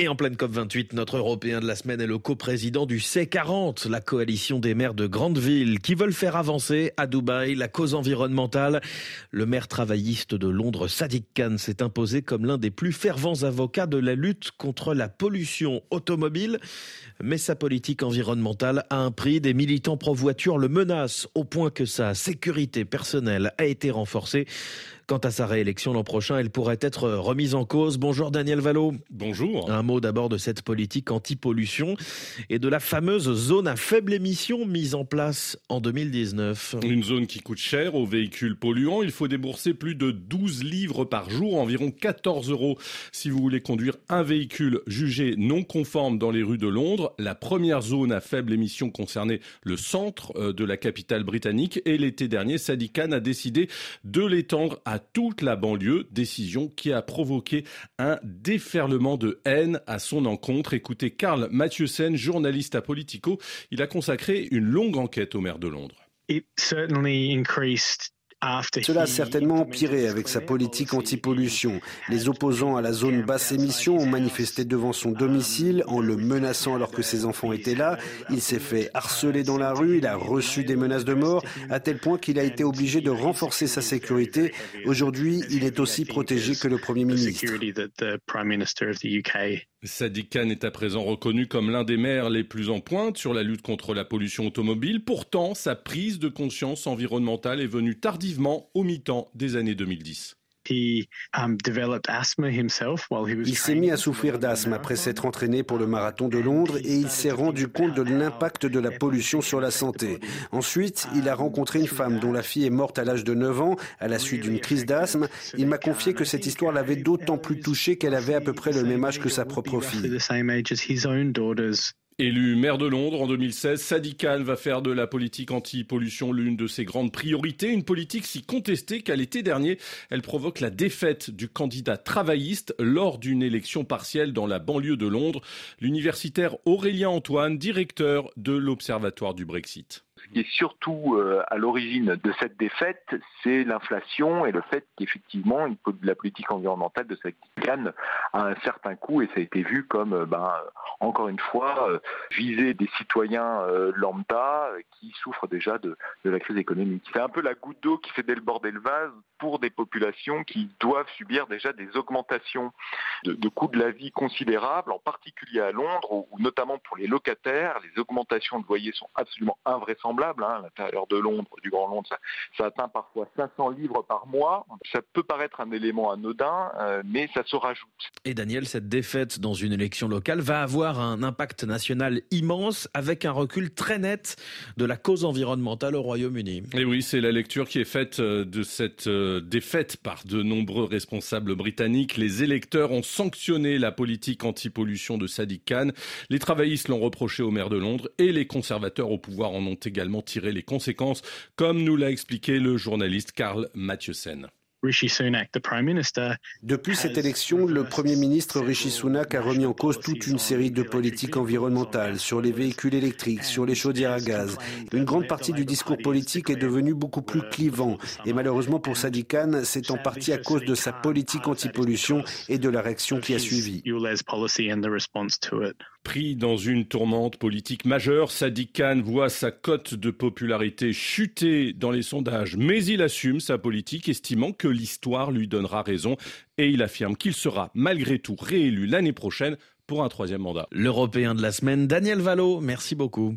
Et en pleine COP28, notre Européen de la semaine est le coprésident du C40, la coalition des maires de grandes villes qui veulent faire avancer à Dubaï la cause environnementale. Le maire travailliste de Londres, Sadiq Khan, s'est imposé comme l'un des plus fervents avocats de la lutte contre la pollution automobile. Mais sa politique environnementale a un prix. Des militants pro-voiture le menacent au point que sa sécurité personnelle a été renforcée. Quant à sa réélection l'an prochain, elle pourrait être remise en cause. Bonjour Daniel Valo. Bonjour. Un mot d'abord de cette politique anti-pollution et de la fameuse zone à faible émission mise en place en 2019. Une zone qui coûte cher aux véhicules polluants. Il faut débourser plus de 12 livres par jour, environ 14 euros si vous voulez conduire un véhicule jugé non conforme dans les rues de Londres. La première zone à faible émission concernait le centre euh, de la capitale britannique et l'été dernier, Sadiq Khan a décidé de l'étendre à toute la banlieue, décision qui a provoqué un déferlement de haine à son encontre. Écoutez Karl Mathieusen, journaliste à Politico, il a consacré une longue enquête au maire de Londres. Cela a certainement empiré avec sa politique anti-pollution. Les opposants à la zone basse émission ont manifesté devant son domicile en le menaçant alors que ses enfants étaient là. Il s'est fait harceler dans la rue, il a reçu des menaces de mort, à tel point qu'il a été obligé de renforcer sa sécurité. Aujourd'hui, il est aussi protégé que le Premier ministre. Sadiq Khan est à présent reconnu comme l'un des maires les plus en pointe sur la lutte contre la pollution automobile. Pourtant, sa prise de conscience environnementale est venue tardivement au mi-temps des années 2010. Um, il s'est mis à souffrir d'asthme après s'être entraîné pour le marathon de Londres et il s'est rendu compte de l'impact de la pollution sur la santé. Ensuite, il a rencontré une femme dont la fille est morte à l'âge de 9 ans à la suite d'une crise d'asthme. Il m'a confié que cette histoire l'avait d'autant plus touché qu'elle avait à peu près le même âge que sa propre fille. Élu maire de Londres en 2016, Sadiq Khan va faire de la politique anti-pollution l'une de ses grandes priorités, une politique si contestée qu'à l'été dernier, elle provoque la défaite du candidat travailliste lors d'une élection partielle dans la banlieue de Londres, l'universitaire Aurélien Antoine, directeur de l'Observatoire du Brexit. Qui est surtout euh, à l'origine de cette défaite, c'est l'inflation et le fait qu'effectivement la politique environnementale de cette canne a un certain coût et ça a été vu comme, euh, ben, encore une fois, euh, viser des citoyens lambda qui souffrent déjà de, la crise économique. C'est un peu la goutte d'eau qui fait déborder le vase pour des populations qui doivent subir déjà des augmentations de, de coûts de la vie considérables, en particulier à Londres, ou notamment pour les locataires, les augmentations de loyers sont absolument invraisemblables Hein, à l'intérieur de Londres, du Grand Londres, ça, atteint parfois 500 livres par mois. Ça peut paraître un élément anodin, euh, mais ça se rajoute. Et Daniel, cette défaite dans une élection locale va avoir un impact national immense avec un recul très net de la cause environnementale au Royaume-Uni. Et oui, c'est la lecture qui est faite euh, de cette euh, défaite par de nombreux responsables britanniques. Les électeurs ont sanctionné la politique anti-pollution de Sadiq Khan. Les travaillistes l'ont reproché au maire de Londres et les conservateurs au pouvoir en ont également tirer les conséquences, comme nous l'a expliqué le journaliste Karl Mathieusen. Depuis cette élection, le Premier ministre Rishi Sunak a remis en cause toute une série de politiques environnementales sur les véhicules électriques, sur les chaudières à gaz. Une grande partie du discours politique est devenue beaucoup plus clivant. Et malheureusement pour Sadiq Khan, c'est en partie à cause de sa politique anti-pollution et de la réaction qui a suivi. Pris dans une tourmente politique majeure, Sadiq Khan voit sa cote de popularité chuter dans les sondages, mais il assume sa politique, estimant que l'histoire lui donnera raison, et il affirme qu'il sera malgré tout réélu l'année prochaine pour un troisième mandat. L'Européen de la semaine, Daniel Valo, merci beaucoup.